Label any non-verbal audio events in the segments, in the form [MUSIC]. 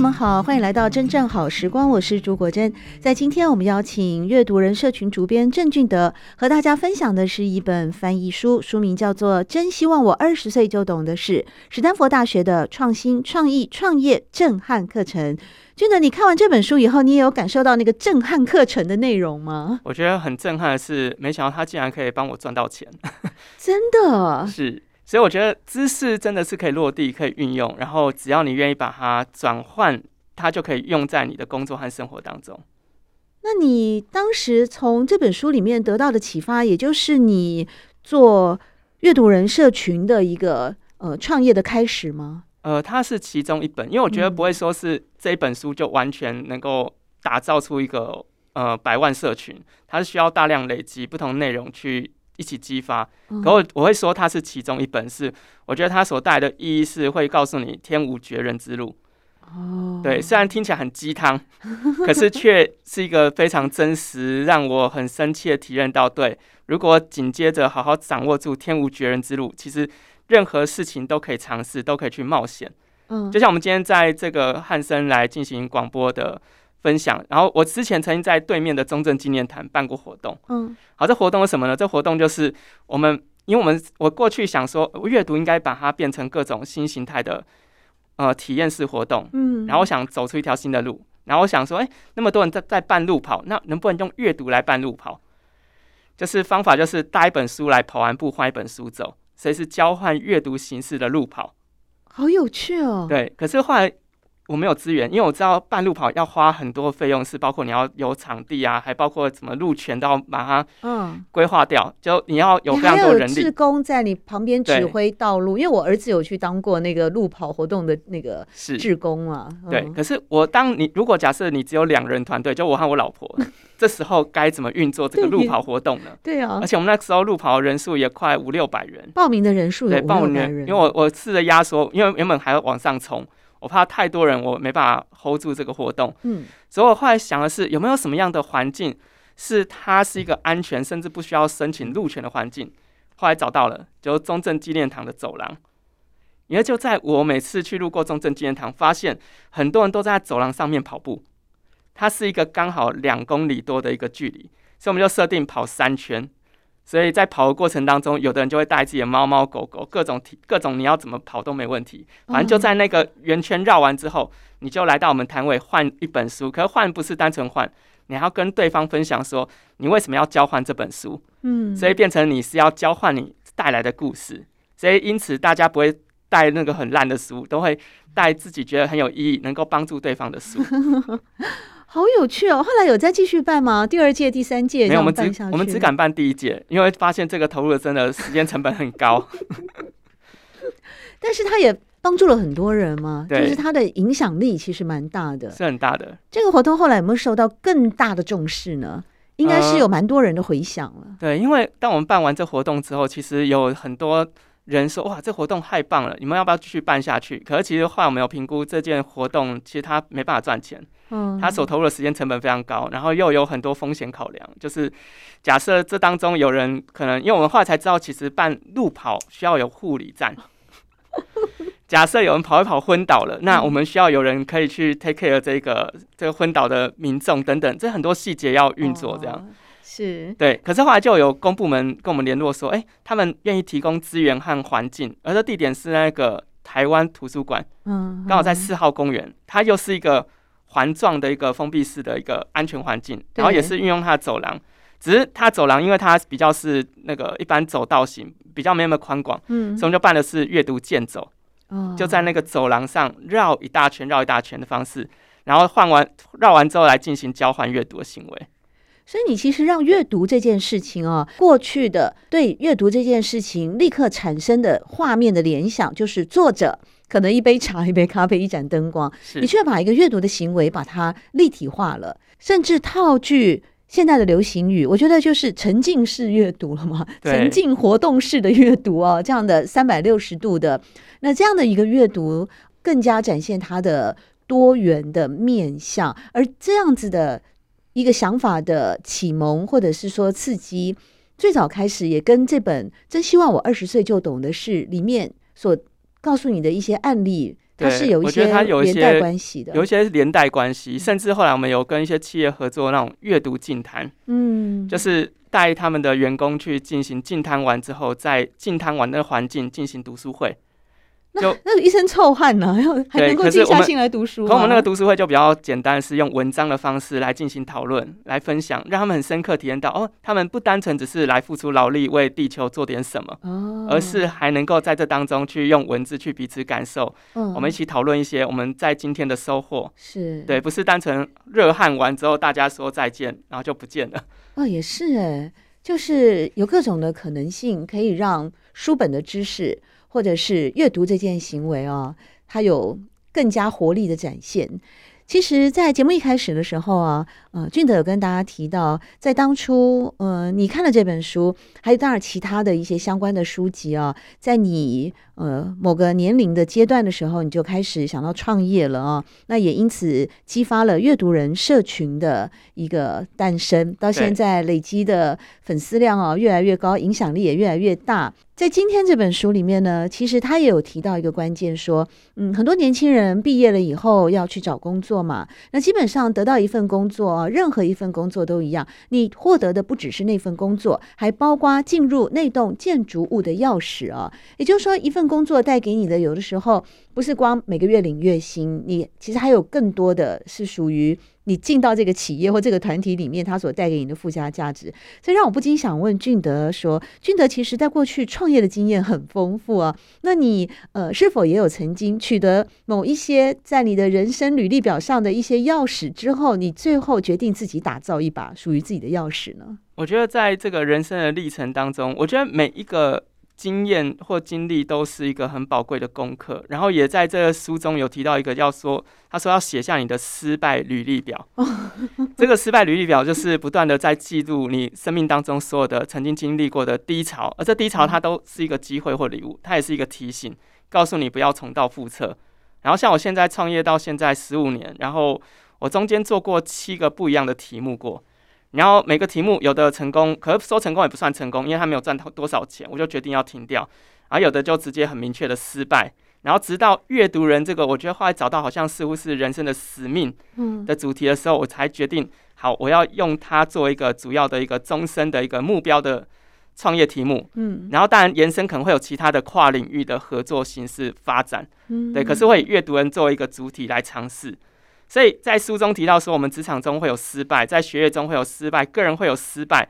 友们好，欢迎来到真正好时光，我是朱国珍。在今天，我们邀请阅读人社群主编郑俊德和大家分享的是一本翻译书，书名叫做《真希望我二十岁就懂的事》，史丹佛大学的创新、创意、创业震撼课程。俊德，你看完这本书以后，你也有感受到那个震撼课程的内容吗？我觉得很震撼的是，没想到他竟然可以帮我赚到钱，真的 [LAUGHS] 是。所以我觉得知识真的是可以落地，可以运用，然后只要你愿意把它转换，它就可以用在你的工作和生活当中。那你当时从这本书里面得到的启发，也就是你做阅读人社群的一个呃创业的开始吗？呃，它是其中一本，因为我觉得不会说是这一本书就完全能够打造出一个呃百万社群，它是需要大量累积不同内容去。一起激发，可我我会说它是其中一本，是我觉得它所带来的意义是会告诉你天无绝人之路。哦，对，虽然听起来很鸡汤，[LAUGHS] 可是却是一个非常真实，让我很深切体验到，对，如果紧接着好好掌握住天无绝人之路，其实任何事情都可以尝试，都可以去冒险。嗯，就像我们今天在这个汉森来进行广播的。分享，然后我之前曾经在对面的中正纪念堂办过活动。嗯，好，这活动是什么呢？这活动就是我们，因为我们我过去想说，阅读应该把它变成各种新形态的呃体验式活动。嗯，然后我想走出一条新的路，然后我想说，哎，那么多人在在办路跑，那能不能用阅读来办路跑？就是方法就是带一本书来跑完步，换一本书走，所以是交换阅读形式的路跑。好有趣哦。对，可是后来。我没有资源，因为我知道半路跑要花很多费用，是包括你要有场地啊，还包括怎么路权都要把它嗯规划掉，嗯、就你要有非常多人力。志工在你旁边指挥道路，因为我儿子有去当过那个路跑活动的那个志工嘛。是对，可是我当你如果假设你只有两人团队，就我和我老婆，[LAUGHS] 这时候该怎么运作这个路跑活动呢？对啊，而且我们那时候路跑人数也快五六百人，报名的人数也五六百人，因为我我试着压缩，因为原本还要往上冲。我怕太多人，我没办法 hold 住这个活动。嗯，所以我后来想的是，有没有什么样的环境是它是一个安全，甚至不需要申请入权的环境？后来找到了，就中正纪念堂的走廊。因为就在我每次去路过中正纪念堂，发现很多人都在走廊上面跑步，它是一个刚好两公里多的一个距离，所以我们就设定跑三圈。所以在跑的过程当中，有的人就会带自己的猫猫狗狗，各种体各种你要怎么跑都没问题。反正就在那个圆圈绕完之后，你就来到我们摊位换一本书。可是换不是单纯换，你还要跟对方分享说你为什么要交换这本书。嗯，所以变成你是要交换你带来的故事。所以因此大家不会带那个很烂的书，都会带自己觉得很有意义、能够帮助对方的书。[LAUGHS] 好有趣哦！后来有再继续办吗？第二届、第三届没有，我们只我们只敢办第一届，因为发现这个投入的真的时间成本很高。[LAUGHS] 但是他也帮助了很多人嘛，就是他的影响力其实蛮大的，是很大的。这个活动后来有没有受到更大的重视呢？应该是有蛮多人的回响了。呃，对，因为当我们办完这活动之后，其实有很多。人说：“哇，这活动太棒了！你们要不要继续办下去？”可是其实后来我们有评估这件活动，其实它没办法赚钱。嗯，它所投入的时间成本非常高，然后又有很多风险考量。就是假设这当中有人可能，因为我们后来才知道，其实办路跑需要有护理站。[LAUGHS] 假设有人跑一跑昏倒了，那我们需要有人可以去 take care 这个这个昏倒的民众等等，这很多细节要运作这样。是。对，可是后来就有公部门跟我们联络说，哎、欸，他们愿意提供资源和环境，而这地点是那个台湾图书馆，嗯，刚好在四号公园，它又是一个环状的一个封闭式的一个安全环境，然后也是运用它的走廊，只是它走廊因为它比较是那个一般走道型，比较没那么宽广，嗯，所以我们就办的是阅读健走，就在那个走廊上绕一大圈、绕一大圈的方式，然后换完绕完之后来进行交换阅读的行为。所以你其实让阅读这件事情啊，过去的对阅读这件事情立刻产生的画面的联想，就是作者可能一杯茶、一杯咖啡、一盏灯光，你却把一个阅读的行为把它立体化了，甚至套句现在的流行语，我觉得就是沉浸式阅读了嘛，沉浸活动式的阅读哦，这样的三百六十度的，那这样的一个阅读，更加展现它的多元的面向，而这样子的。一个想法的启蒙，或者是说刺激，最早开始也跟这本《真希望我二十岁就懂的事》里面所告诉你的一些案例，它是有一些连带关系的，有一些连带关系，甚至后来我们有跟一些企业合作那种阅读净谈，嗯，就是带他们的员工去进行净谈完之后，在净谈完的环境进行读书会。就那那一身臭汗呢，[LAUGHS] 还还能够静下心来读书。可我们那个读书会就比较简单，是用文章的方式来进行讨论、来分享，让他们很深刻体验到哦，他们不单纯只是来付出劳力为地球做点什么，哦，而是还能够在这当中去用文字去彼此感受。嗯，我们一起讨论一些我们在今天的收获。是对，不是单纯热汗完之后大家说再见，然后就不见了。哦，也是哎，就是有各种的可能性，可以让书本的知识。或者是阅读这件行为啊，它有更加活力的展现。其实，在节目一开始的时候啊，呃，俊德有跟大家提到，在当初，呃，你看了这本书，还有当然其他的一些相关的书籍啊，在你呃某个年龄的阶段的时候，你就开始想到创业了啊。那也因此激发了阅读人社群的一个诞生，到现在累积的粉丝量啊越来越高，影响力也越来越大。在今天这本书里面呢，其实他也有提到一个关键，说，嗯，很多年轻人毕业了以后要去找工作嘛，那基本上得到一份工作，任何一份工作都一样，你获得的不只是那份工作，还包括进入那栋建筑物的钥匙啊。也就是说，一份工作带给你的，有的时候不是光每个月领月薪，你其实还有更多的是属于。你进到这个企业或这个团体里面，它所带给你的附加价值，所以让我不禁想问俊德说：俊德其实在过去创业的经验很丰富啊，那你呃是否也有曾经取得某一些在你的人生履历表上的一些钥匙之后，你最后决定自己打造一把属于自己的钥匙呢？我觉得在这个人生的历程当中，我觉得每一个。经验或经历都是一个很宝贵的功课，然后也在这个书中有提到一个，要说他说要写下你的失败履历表。[LAUGHS] 这个失败履历表就是不断的在记录你生命当中所有的曾经经历过的低潮，而这低潮它都是一个机会或礼物，它也是一个提醒，告诉你不要重蹈覆辙。然后像我现在创业到现在十五年，然后我中间做过七个不一样的题目过。然后每个题目有的成功，可是说成功也不算成功，因为他没有赚到多少钱，我就决定要停掉。然后有的就直接很明确的失败。然后直到阅读人这个，我觉得后来找到好像似乎是人生的使命的主题的时候，我才决定好，我要用它做一个主要的一个终身的一个目标的创业题目。嗯，然后当然延伸可能会有其他的跨领域的合作形式发展。嗯，对，可是会以阅读人作为一个主体来尝试。所以在书中提到说，我们职场中会有失败，在学业中会有失败，个人会有失败，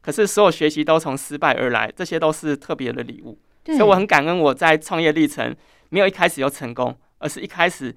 可是所有学习都从失败而来，这些都是特别的礼物。所以我很感恩我在创业历程没有一开始就成功，而是一开始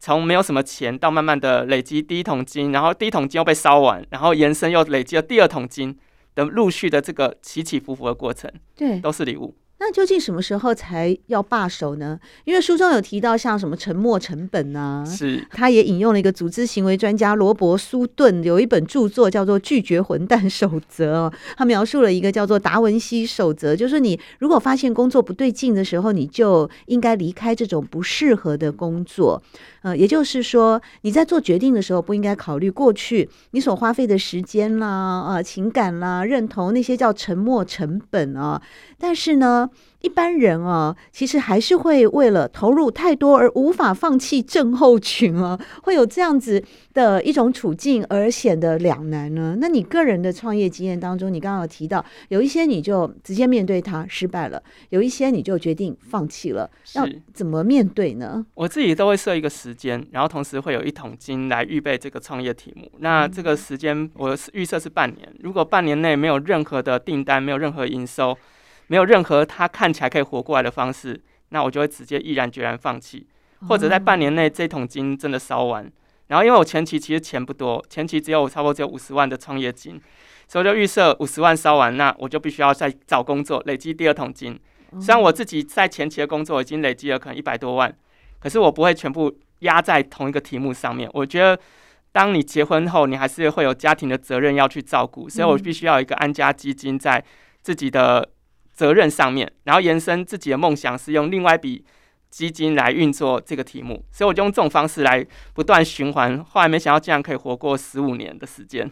从没有什么钱到慢慢的累积第一桶金，然后第一桶金又被烧完，然后延伸又累积了第二桶金的陆续的这个起起伏伏的过程，对，都是礼物。那究竟什么时候才要罢手呢？因为书中有提到像什么沉没成本啊，是，他也引用了一个组织行为专家罗伯苏顿有一本著作叫做《拒绝混蛋守则》哦，他描述了一个叫做达文西守则，就是你如果发现工作不对劲的时候，你就应该离开这种不适合的工作。呃，也就是说，你在做决定的时候，不应该考虑过去你所花费的时间啦、啊、呃、情感啦、认同那些叫沉没成本啊。但是呢，一般人啊，其实还是会为了投入太多而无法放弃症候群啊，[LAUGHS] 会有这样子的一种处境而显得两难呢。那你个人的创业经验当中，你刚刚有提到有一些你就直接面对它失败了，有一些你就决定放弃了，要怎么面对呢？我自己都会设一个时间，然后同时会有一桶金来预备这个创业题目。那这个时间我预设是半年，如果半年内没有任何的订单，没有任何营收。没有任何他看起来可以活过来的方式，那我就会直接毅然决然放弃，或者在半年内这桶金真的烧完，然后因为我前期其实钱不多，前期只有我差不多只有五十万的创业金，所以就预设五十万烧完，那我就必须要再找工作累积第二桶金。虽然我自己在前期的工作已经累积了可能一百多万，可是我不会全部压在同一个题目上面。我觉得，当你结婚后，你还是会有家庭的责任要去照顾，所以我必须要有一个安家基金在自己的责任上面，然后延伸自己的梦想是用另外一笔基金来运作这个题目，所以我就用这种方式来不断循环。后来没想到竟然可以活过十五年的时间。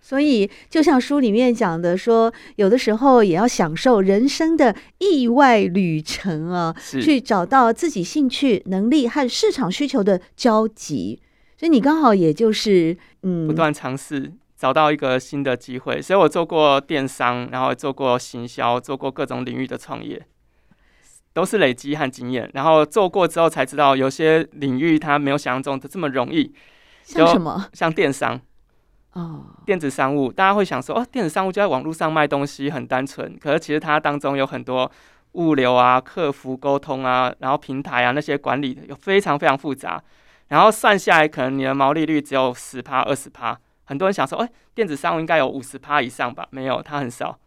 所以，就像书里面讲的说，有的时候也要享受人生的意外旅程啊，去找到自己兴趣、能力和市场需求的交集。所以你刚好也就是嗯，不断尝试找到一个新的机会。所以我做过电商，然后做过行销，做过各种领域的创业，都是累积和经验。然后做过之后才知道，有些领域它没有想象中的这么容易。像什么？像电商。哦，电子商务，大家会想说，哦，电子商务就在网络上卖东西，很单纯。可是其实它当中有很多物流啊、客服沟通啊，然后平台啊那些管理的，有非常非常复杂。然后算下来，可能你的毛利率只有十趴、二十趴。很多人想说，哎，电子商务应该有五十趴以上吧？没有，它很少。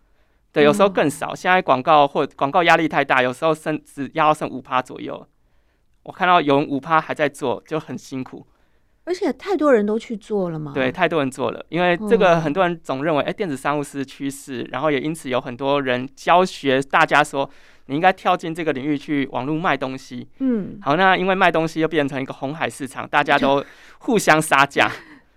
对，有时候更少。现在广告或广告压力太大，有时候甚至压到剩五趴左右。我看到有人五趴还在做，就很辛苦。而且太多人都去做了嘛？对，太多人做了，因为这个很多人总认为，哎，电子商务是趋势，然后也因此有很多人教学大家说，你应该跳进这个领域去网络卖东西。嗯，好，那因为卖东西又变成一个红海市场，大家都互相杀价。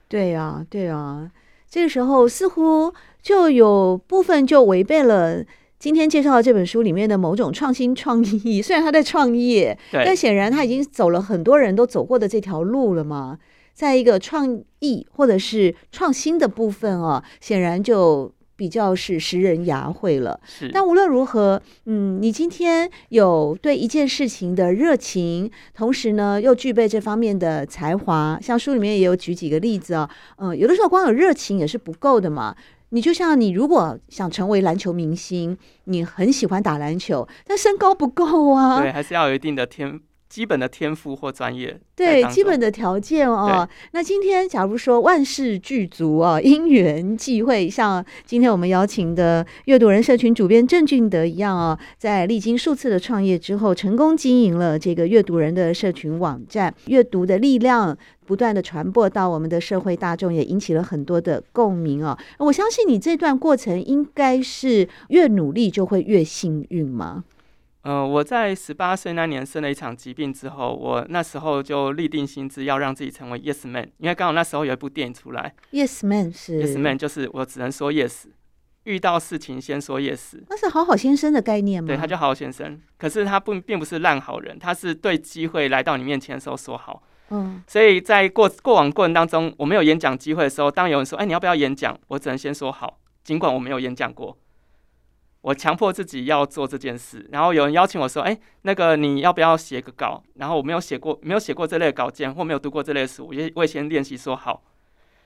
对呀，对呀，这个时候似乎就有部分就违背了今天介绍的这本书里面的某种创新创意。[LAUGHS] 虽然他在创业，但显然他已经走了很多人都走过的这条路了嘛。在一个创意或者是创新的部分啊，显然就比较是拾人牙慧了。是，但无论如何，嗯，你今天有对一件事情的热情，同时呢又具备这方面的才华，像书里面也有举几个例子啊。嗯，有的时候光有热情也是不够的嘛。你就像你如果想成为篮球明星，你很喜欢打篮球，但身高不够啊。对，还是要有一定的天。基本的天赋或专业，对基本的条件哦。那今天假如说万事俱足啊，[LAUGHS] 因缘际会，像今天我们邀请的阅读人社群主编郑俊德一样啊，在历经数次的创业之后，成功经营了这个阅读人的社群网站，阅读的力量不断的传播到我们的社会大众，也引起了很多的共鸣哦。我相信你这段过程应该是越努力就会越幸运吗？呃，我在十八岁那年生了一场疾病之后，我那时候就立定心智要让自己成为 Yes Man，因为刚好那时候有一部电影出来。Yes Man 是 Yes Man，就是我只能说 Yes，遇到事情先说 Yes。那是好好先生的概念吗？对，他叫好好先生，可是他不并不是烂好人，他是对机会来到你面前的时候说好。嗯，所以在过过往过程当中，我没有演讲机会的时候，当有人说，哎，你要不要演讲？我只能先说好，尽管我没有演讲过。我强迫自己要做这件事，然后有人邀请我说：“哎，那个你要不要写个稿？”然后我没有写过，没有写过这类稿件，或没有读过这类书，我也我也先练习说好，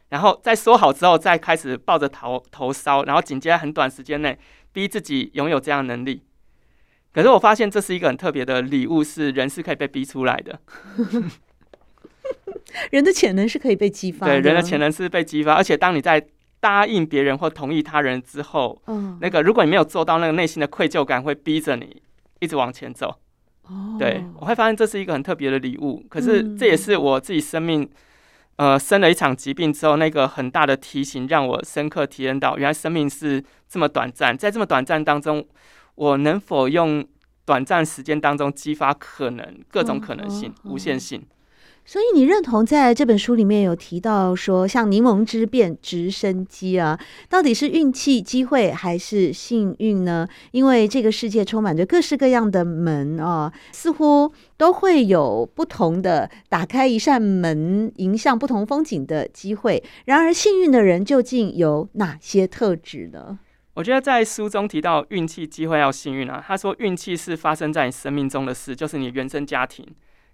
然后在说好之后，再开始抱着头头烧，然后紧接着很短时间内逼自己拥有这样的能力。可是我发现这是一个很特别的礼物，是人是可以被逼出来的。[LAUGHS] 人的潜能是可以被激发的，对，人的潜能是被激发，而且当你在。答应别人或同意他人之后，嗯，那个如果你没有做到，那个内心的愧疚感会逼着你一直往前走。哦，对，我会发现这是一个很特别的礼物。可是这也是我自己生命，呃，生了一场疾病之后，那个很大的提醒，让我深刻体验到，原来生命是这么短暂。在这么短暂当中，我能否用短暂时间当中激发可能各种可能性，无限性。所以你认同在这本书里面有提到说，像柠檬汁变直升机啊，到底是运气、机会还是幸运呢？因为这个世界充满着各式各样的门啊，似乎都会有不同的打开一扇门，迎向不同风景的机会。然而，幸运的人究竟有哪些特质呢？我觉得在书中提到运气、机会要幸运啊。他说，运气是发生在你生命中的事，就是你原生家庭。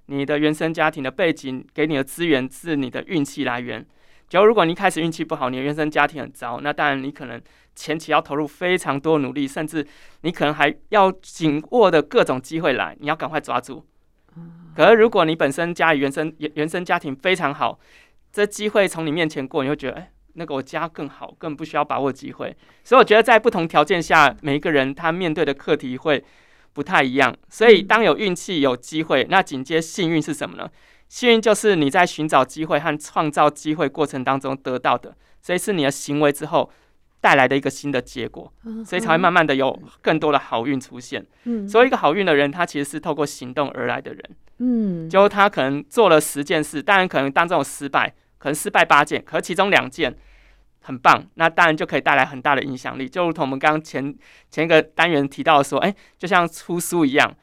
你的原生家庭的背景给你的资源是你的运气来源。假如如果你一开始运气不好，你的原生家庭很糟，那当然你可能前期要投入非常多努力，甚至你可能还要紧握的各种机会来，你要赶快抓住。可是如果你本身家里原生原原生家庭非常好，这机会从你面前过，你会觉得，哎、欸，那个我家更好，更不需要把握机会。所以我觉得在不同条件下，每一个人他面对的课题会不太一样。所以当有运气、有机会，那紧接幸运是什么呢？幸运就是你在寻找机会和创造机会过程当中得到的，所以是你的行为之后。带来的一个新的结果，所以才会慢慢的有更多的好运出现。嗯，所以一个好运的人，他其实是透过行动而来的人。嗯，就他可能做了十件事，当然可能当中有失败，可能失败八件，可是其中两件很棒，那当然就可以带来很大的影响力。就如同我们刚刚前前一个单元提到说，哎，就像出书一样。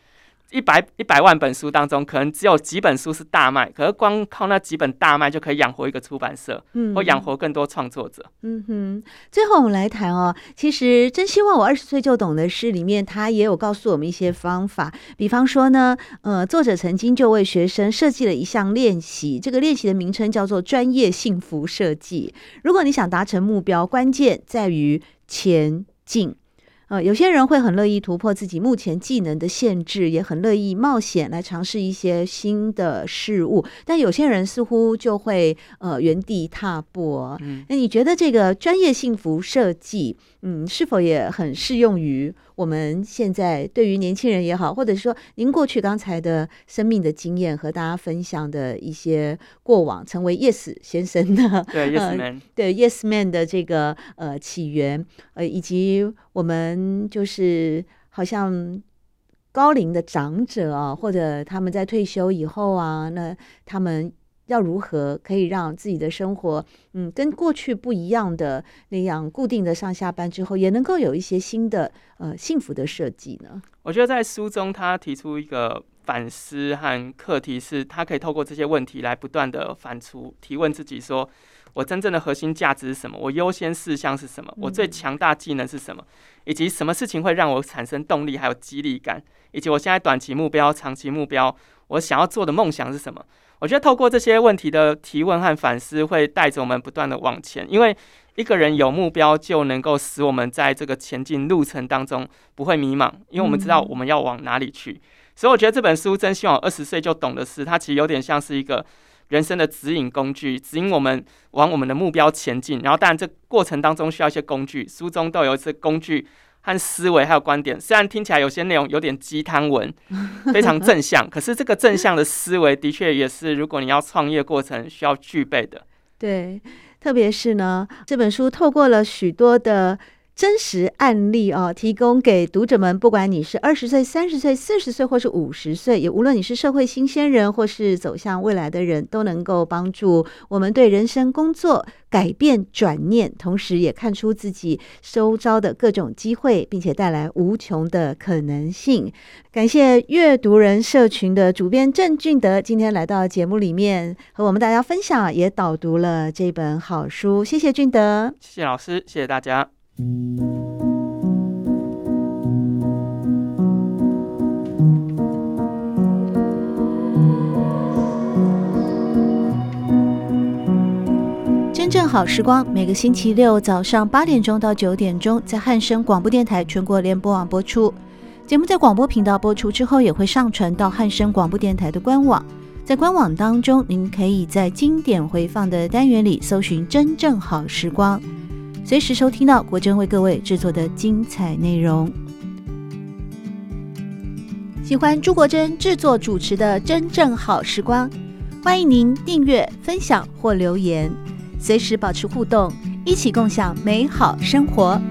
一百一百万本书当中，可能只有几本书是大卖，可是光靠那几本大卖就可以养活一个出版社，嗯，或养活更多创作者。嗯哼。最后我们来谈哦，其实真希望我二十岁就懂的诗里面，他也有告诉我们一些方法。比方说呢，呃，作者曾经就为学生设计了一项练习，这个练习的名称叫做专业幸福设计。如果你想达成目标，关键在于前进。呃，有些人会很乐意突破自己目前技能的限制，也很乐意冒险来尝试一些新的事物。但有些人似乎就会呃原地踏步。嗯，那你觉得这个专业幸福设计，嗯，是否也很适用于我们现在对于年轻人也好，或者说您过去刚才的生命的经验和大家分享的一些过往，成为 Yes 先生的对 Yes Man、呃、对 Yes Man 的这个呃起源，呃以及我们。嗯，就是好像高龄的长者啊，或者他们在退休以后啊，那他们要如何可以让自己的生活，嗯，跟过去不一样的那样固定的上下班之后，也能够有一些新的呃幸福的设计呢？我觉得在书中他提出一个反思和课题，是他可以透过这些问题来不断的反刍提问自己说。我真正的核心价值是什么？我优先事项是什么？我最强大技能是什么？以及什么事情会让我产生动力，还有激励感？以及我现在短期目标、长期目标，我想要做的梦想是什么？我觉得透过这些问题的提问和反思，会带着我们不断的往前。因为一个人有目标，就能够使我们在这个前进路程当中不会迷茫，因为我们知道我们要往哪里去。所以我觉得这本书真希望二十岁就懂的是，它其实有点像是一个。人生的指引工具，指引我们往我们的目标前进。然后，当然这过程当中需要一些工具，书中都有一些工具和思维，还有观点。虽然听起来有些内容有点鸡汤文，非常正向，可是这个正向的思维的确也是，如果你要创业过程需要具备的。对，特别是呢，这本书透过了许多的。真实案例哦，提供给读者们，不管你是二十岁、三十岁、四十岁，或是五十岁，也无论你是社会新鲜人，或是走向未来的人，都能够帮助我们对人生、工作改变转念，同时也看出自己周遭的各种机会，并且带来无穷的可能性。感谢阅读人社群的主编郑俊德今天来到节目里面和我们大家分享，也导读了这本好书。谢谢俊德，谢谢老师，谢谢大家。真正好时光，每个星期六早上八点钟到九点钟，在汉声广播电台全国联播网播出。节目在广播频道播出之后，也会上传到汉声广播电台的官网。在官网当中，您可以在经典回放的单元里搜寻“真正好时光”。随时收听到国珍为各位制作的精彩内容。喜欢朱国珍制作主持的《真正好时光》，欢迎您订阅、分享或留言，随时保持互动，一起共享美好生活。